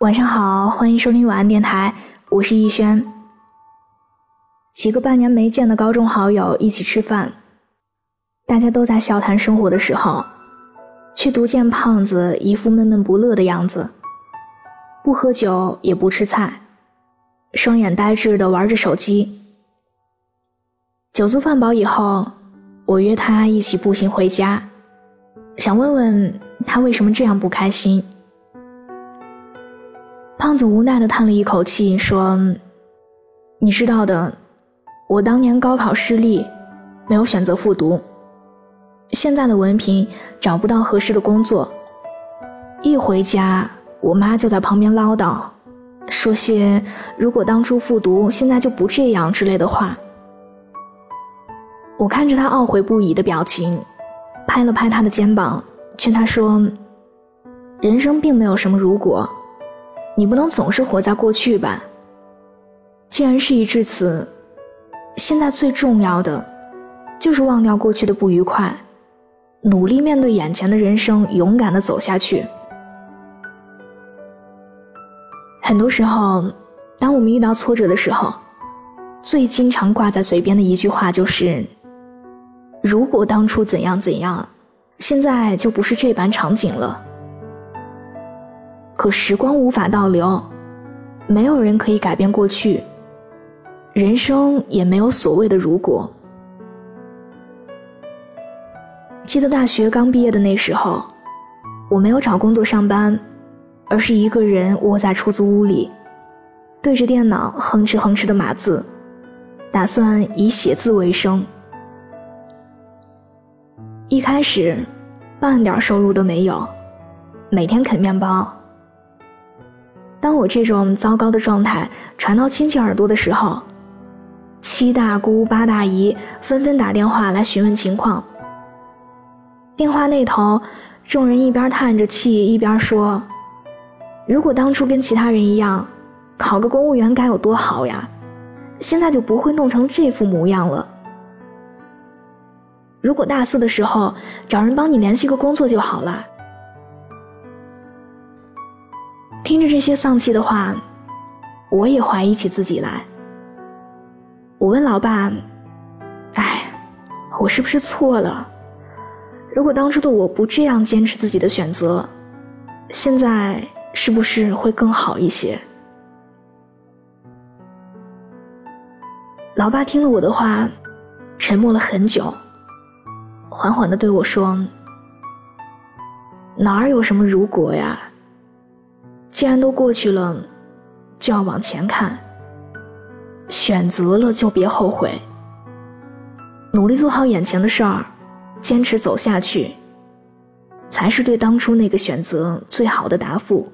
晚上好，欢迎收听晚安电台，我是逸轩。几个半年没见的高中好友一起吃饭，大家都在笑谈生活的时候，却独见胖子一副闷闷不乐的样子，不喝酒也不吃菜，双眼呆滞的玩着手机。酒足饭饱以后，我约他一起步行回家，想问问他为什么这样不开心。胖子无奈的叹了一口气，说：“你知道的，我当年高考失利，没有选择复读。现在的文凭找不到合适的工作，一回家，我妈就在旁边唠叨，说些如果当初复读，现在就不这样之类的话。我看着他懊悔不已的表情，拍了拍他的肩膀，劝他说：人生并没有什么如果。”你不能总是活在过去吧。既然事已至此，现在最重要的，就是忘掉过去的不愉快，努力面对眼前的人生，勇敢的走下去。很多时候，当我们遇到挫折的时候，最经常挂在嘴边的一句话就是：“如果当初怎样怎样，现在就不是这般场景了。”可时光无法倒流，没有人可以改变过去，人生也没有所谓的如果。记得大学刚毕业的那时候，我没有找工作上班，而是一个人窝在出租屋里，对着电脑哼哧哼哧的码字，打算以写字为生。一开始，半点收入都没有，每天啃面包。当我这种糟糕的状态传到亲戚耳朵的时候，七大姑八大姨纷纷打电话来询问情况。电话那头，众人一边叹着气，一边说：“如果当初跟其他人一样，考个公务员该有多好呀！现在就不会弄成这副模样了。如果大四的时候找人帮你联系个工作就好了。”听着这些丧气的话，我也怀疑起自己来。我问老爸：“哎，我是不是错了？如果当初的我不这样坚持自己的选择，现在是不是会更好一些？”老爸听了我的话，沉默了很久，缓缓的对我说：“哪儿有什么如果呀？”既然都过去了，就要往前看。选择了就别后悔，努力做好眼前的事儿，坚持走下去，才是对当初那个选择最好的答复。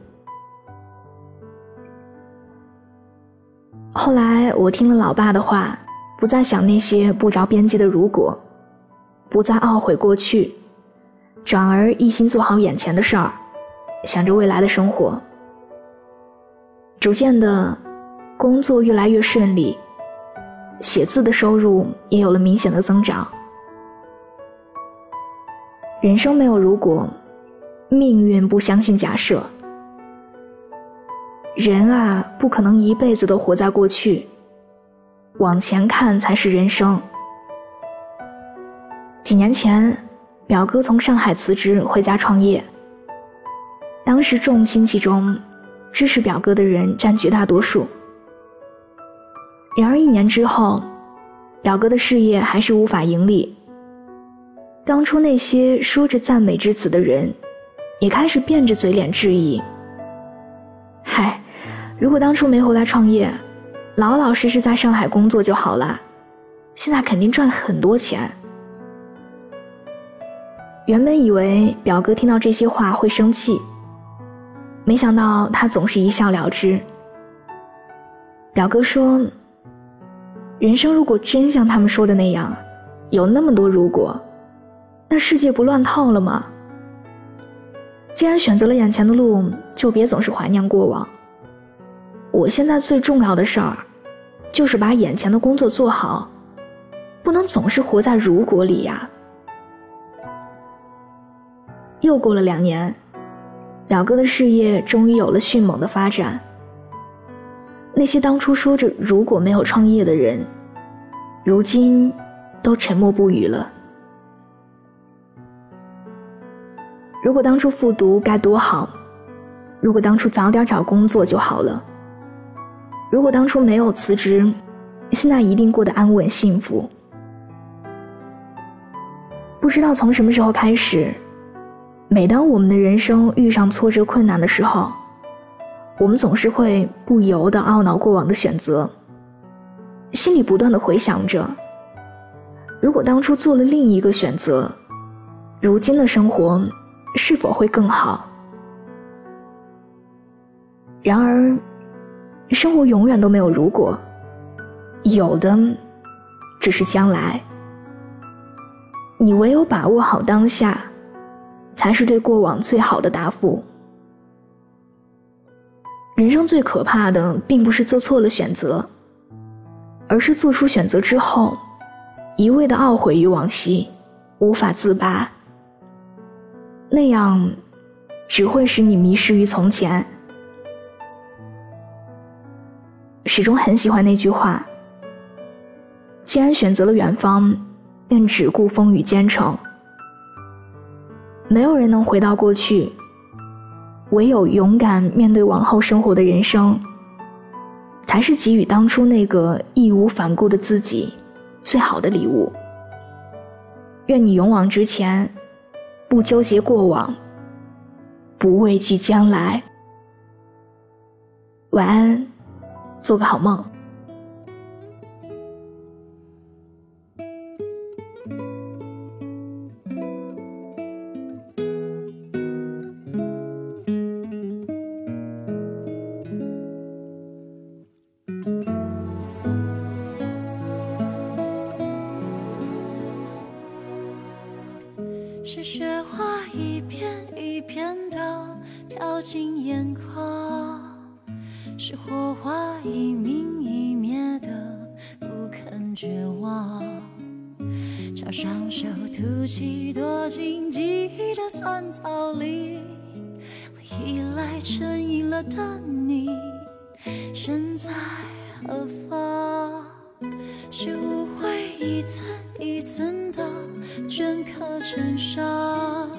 后来我听了老爸的话，不再想那些不着边际的如果，不再懊悔过去，转而一心做好眼前的事儿，想着未来的生活。逐渐的，工作越来越顺利，写字的收入也有了明显的增长。人生没有如果，命运不相信假设。人啊，不可能一辈子都活在过去，往前看才是人生。几年前，表哥从上海辞职回家创业，当时众亲戚中。支持表哥的人占绝大多数。然而一年之后，表哥的事业还是无法盈利。当初那些说着赞美之词的人，也开始变着嘴脸质疑：“嗨，如果当初没回来创业，老老实实在上海工作就好了，现在肯定赚很多钱。”原本以为表哥听到这些话会生气。没想到他总是一笑了之。表哥说：“人生如果真像他们说的那样，有那么多如果，那世界不乱套了吗？既然选择了眼前的路，就别总是怀念过往。我现在最重要的事儿，就是把眼前的工作做好，不能总是活在如果里呀。”又过了两年。表哥的事业终于有了迅猛的发展。那些当初说着如果没有创业的人，如今都沉默不语了。如果当初复读该多好，如果当初早点找工作就好了。如果当初没有辞职，现在一定过得安稳幸福。不知道从什么时候开始，每当我们的人生遇上挫折困难的时候，我们总是会不由得懊恼过往的选择，心里不断的回想着：如果当初做了另一个选择，如今的生活是否会更好？然而，生活永远都没有如果，有的只是将来。你唯有把握好当下，才是对过往最好的答复。人生最可怕的，并不是做错了选择，而是做出选择之后，一味的懊悔于往昔，无法自拔。那样，只会使你迷失于从前。始终很喜欢那句话：既然选择了远方，便只顾风雨兼程。没有人能回到过去。唯有勇敢面对往后生活的人生，才是给予当初那个义无反顾的自己最好的礼物。愿你勇往直前，不纠结过往，不畏惧将来。晚安，做个好梦。进眼眶，是火花一明一灭的不肯绝望。叫双手吐气，躲进记忆的酸草里。我依赖成瘾了的你，身在何方？是误会一寸一寸的。镌刻成伤，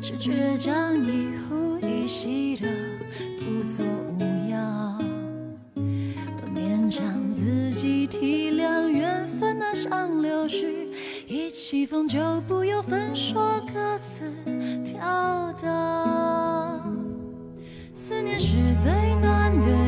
是倔强一依稀的不作无恙。我勉强自己体谅缘分那像柳絮，一起风就不由分说各自飘荡。思念是最暖的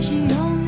写了。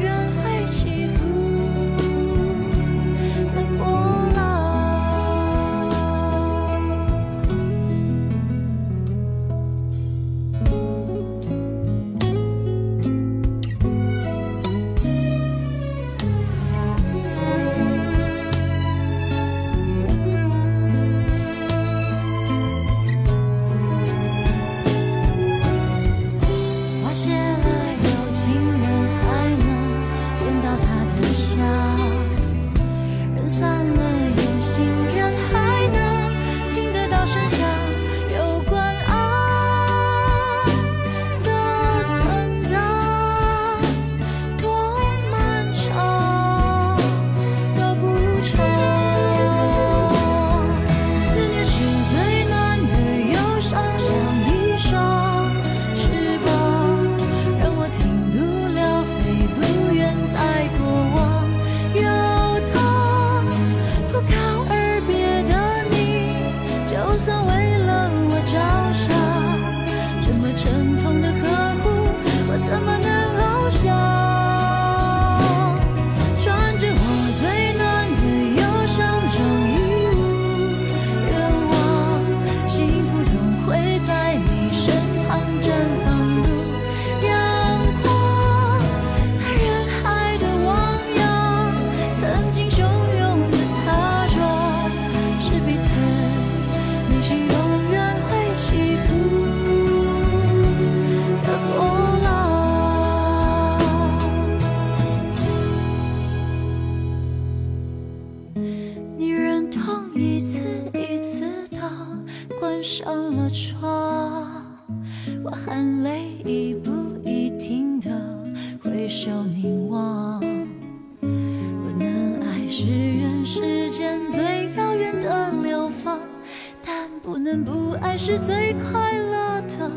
不能不爱是最快乐的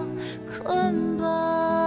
捆绑。